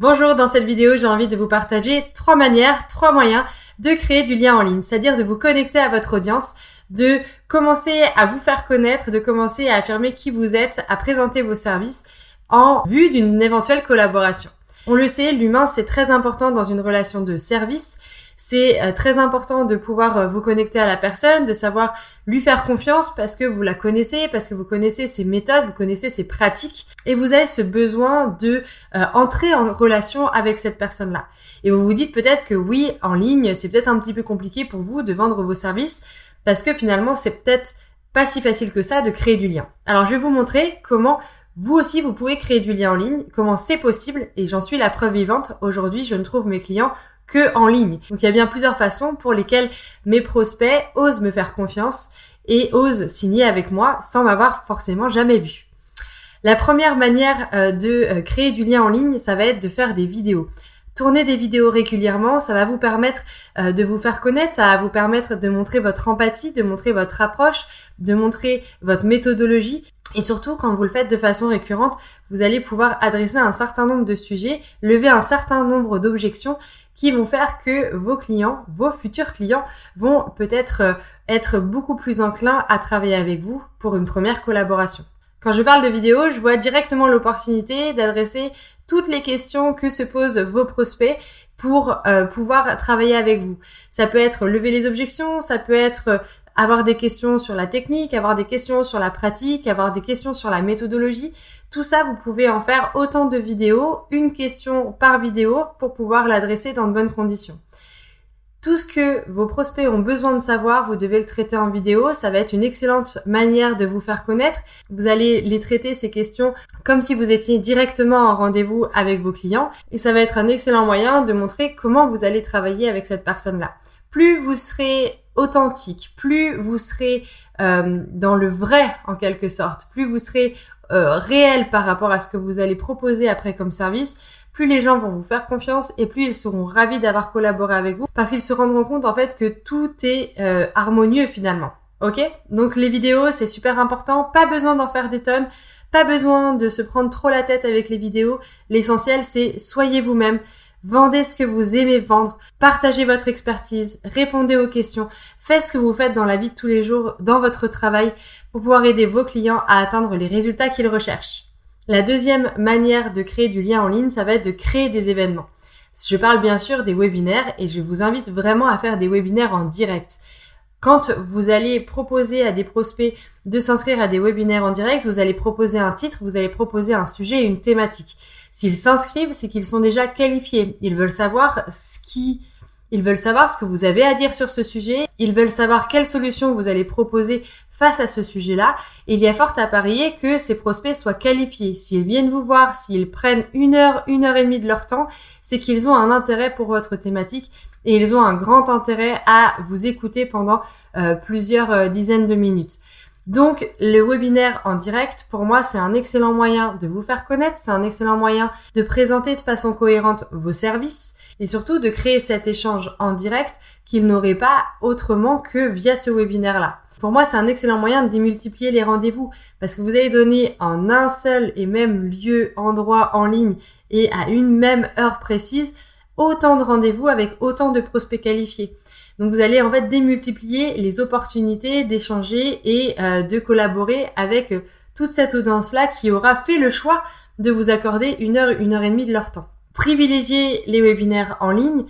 Bonjour, dans cette vidéo, j'ai envie de vous partager trois manières, trois moyens de créer du lien en ligne, c'est-à-dire de vous connecter à votre audience, de commencer à vous faire connaître, de commencer à affirmer qui vous êtes, à présenter vos services en vue d'une éventuelle collaboration. On le sait, l'humain, c'est très important dans une relation de service c'est euh, très important de pouvoir euh, vous connecter à la personne, de savoir lui faire confiance parce que vous la connaissez, parce que vous connaissez ses méthodes, vous connaissez ses pratiques et vous avez ce besoin de euh, entrer en relation avec cette personne-là. Et vous vous dites peut-être que oui, en ligne, c'est peut-être un petit peu compliqué pour vous de vendre vos services parce que finalement, c'est peut-être pas si facile que ça de créer du lien. Alors, je vais vous montrer comment vous aussi, vous pouvez créer du lien en ligne, comment c'est possible, et j'en suis la preuve vivante. Aujourd'hui, je ne trouve mes clients que en ligne. Donc il y a bien plusieurs façons pour lesquelles mes prospects osent me faire confiance et osent signer avec moi sans m'avoir forcément jamais vu. La première manière euh, de euh, créer du lien en ligne, ça va être de faire des vidéos. Tourner des vidéos régulièrement, ça va vous permettre euh, de vous faire connaître, ça va vous permettre de montrer votre empathie, de montrer votre approche, de montrer votre méthodologie. Et surtout, quand vous le faites de façon récurrente, vous allez pouvoir adresser un certain nombre de sujets, lever un certain nombre d'objections qui vont faire que vos clients, vos futurs clients, vont peut-être euh, être beaucoup plus enclins à travailler avec vous pour une première collaboration. Quand je parle de vidéo, je vois directement l'opportunité d'adresser toutes les questions que se posent vos prospects pour euh, pouvoir travailler avec vous. Ça peut être lever les objections, ça peut être euh, avoir des questions sur la technique, avoir des questions sur la pratique, avoir des questions sur la méthodologie. Tout ça, vous pouvez en faire autant de vidéos, une question par vidéo pour pouvoir l'adresser dans de bonnes conditions. Tout ce que vos prospects ont besoin de savoir, vous devez le traiter en vidéo. Ça va être une excellente manière de vous faire connaître. Vous allez les traiter, ces questions, comme si vous étiez directement en rendez-vous avec vos clients. Et ça va être un excellent moyen de montrer comment vous allez travailler avec cette personne-là. Plus vous serez authentique, plus vous serez euh, dans le vrai en quelque sorte, plus vous serez euh, réel par rapport à ce que vous allez proposer après comme service, plus les gens vont vous faire confiance et plus ils seront ravis d'avoir collaboré avec vous parce qu'ils se rendront compte en fait que tout est euh, harmonieux finalement. Ok? Donc les vidéos c'est super important, pas besoin d'en faire des tonnes, pas besoin de se prendre trop la tête avec les vidéos. L'essentiel c'est soyez vous-même, Vendez ce que vous aimez vendre, partagez votre expertise, répondez aux questions, faites ce que vous faites dans la vie de tous les jours, dans votre travail, pour pouvoir aider vos clients à atteindre les résultats qu'ils recherchent. La deuxième manière de créer du lien en ligne, ça va être de créer des événements. Je parle bien sûr des webinaires et je vous invite vraiment à faire des webinaires en direct. Quand vous allez proposer à des prospects de s'inscrire à des webinaires en direct, vous allez proposer un titre, vous allez proposer un sujet et une thématique. S'ils s'inscrivent, c'est qu'ils sont déjà qualifiés. Ils veulent savoir ce qui ils veulent savoir ce que vous avez à dire sur ce sujet. Ils veulent savoir quelle solution vous allez proposer face à ce sujet-là. Il y a fort à parier que ces prospects soient qualifiés. S'ils viennent vous voir, s'ils prennent une heure, une heure et demie de leur temps, c'est qu'ils ont un intérêt pour votre thématique et ils ont un grand intérêt à vous écouter pendant euh, plusieurs euh, dizaines de minutes. Donc le webinaire en direct, pour moi, c'est un excellent moyen de vous faire connaître, c'est un excellent moyen de présenter de façon cohérente vos services et surtout de créer cet échange en direct qu'il n'aurait pas autrement que via ce webinaire-là. Pour moi, c'est un excellent moyen de démultiplier les rendez-vous parce que vous allez donner en un seul et même lieu, endroit en ligne et à une même heure précise autant de rendez-vous avec autant de prospects qualifiés. Donc vous allez en fait démultiplier les opportunités d'échanger et euh, de collaborer avec euh, toute cette audience-là qui aura fait le choix de vous accorder une heure, une heure et demie de leur temps. Privilégiez les webinaires en ligne,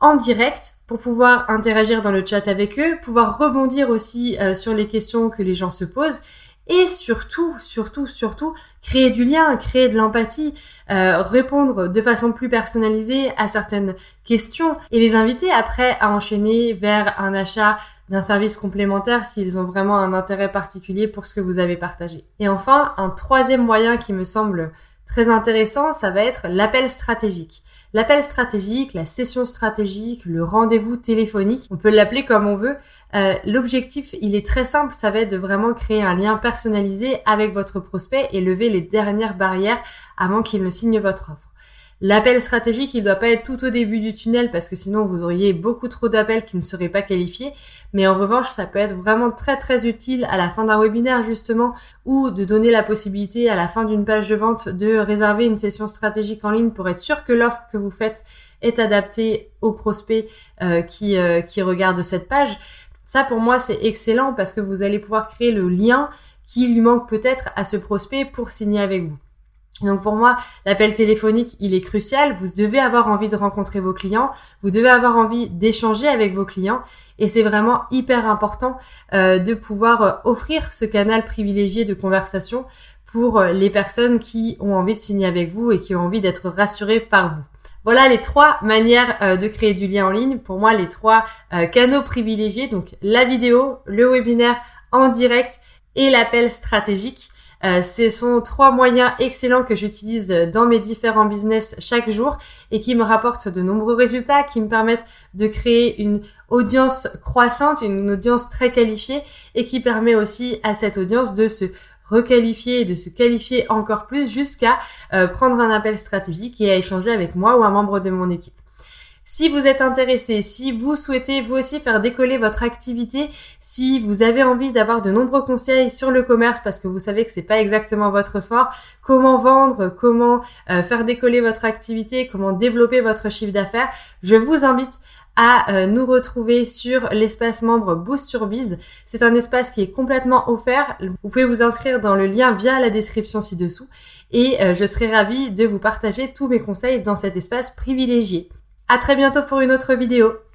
en direct, pour pouvoir interagir dans le chat avec eux, pouvoir rebondir aussi euh, sur les questions que les gens se posent et surtout, surtout, surtout, créer du lien, créer de l'empathie, euh, répondre de façon plus personnalisée à certaines questions et les inviter après à enchaîner vers un achat d'un service complémentaire s'ils ont vraiment un intérêt particulier pour ce que vous avez partagé. Et enfin, un troisième moyen qui me semble très intéressant, ça va être l'appel stratégique. L'appel stratégique, la session stratégique, le rendez-vous téléphonique, on peut l'appeler comme on veut. Euh, l'objectif, il est très simple, ça va être de vraiment créer un lien personnalisé avec votre prospect et lever les dernières barrières avant qu'il ne signe votre offre. L'appel stratégique, il ne doit pas être tout au début du tunnel parce que sinon vous auriez beaucoup trop d'appels qui ne seraient pas qualifiés. Mais en revanche, ça peut être vraiment très très utile à la fin d'un webinaire justement ou de donner la possibilité à la fin d'une page de vente de réserver une session stratégique en ligne pour être sûr que l'offre que vous faites est adaptée aux prospects euh, qui, euh, qui regardent cette page. Ça pour moi c'est excellent parce que vous allez pouvoir créer le lien qui lui manque peut-être à ce prospect pour signer avec vous. Donc pour moi, l'appel téléphonique, il est crucial. Vous devez avoir envie de rencontrer vos clients, vous devez avoir envie d'échanger avec vos clients, et c'est vraiment hyper important euh, de pouvoir euh, offrir ce canal privilégié de conversation pour euh, les personnes qui ont envie de signer avec vous et qui ont envie d'être rassurées par vous. Voilà les trois manières de créer du lien en ligne. Pour moi, les trois canaux privilégiés, donc la vidéo, le webinaire en direct et l'appel stratégique. Euh, ce sont trois moyens excellents que j'utilise dans mes différents business chaque jour et qui me rapportent de nombreux résultats, qui me permettent de créer une audience croissante, une audience très qualifiée et qui permet aussi à cette audience de se requalifier et de se qualifier encore plus jusqu'à euh, prendre un appel stratégique et à échanger avec moi ou un membre de mon équipe. Si vous êtes intéressé, si vous souhaitez vous aussi faire décoller votre activité, si vous avez envie d'avoir de nombreux conseils sur le commerce parce que vous savez que c'est pas exactement votre fort, comment vendre, comment euh, faire décoller votre activité, comment développer votre chiffre d'affaires, je vous invite à euh, nous retrouver sur l'espace membre Boost Your Biz. C'est un espace qui est complètement offert. Vous pouvez vous inscrire dans le lien via la description ci-dessous et euh, je serai ravie de vous partager tous mes conseils dans cet espace privilégié. À très bientôt pour une autre vidéo.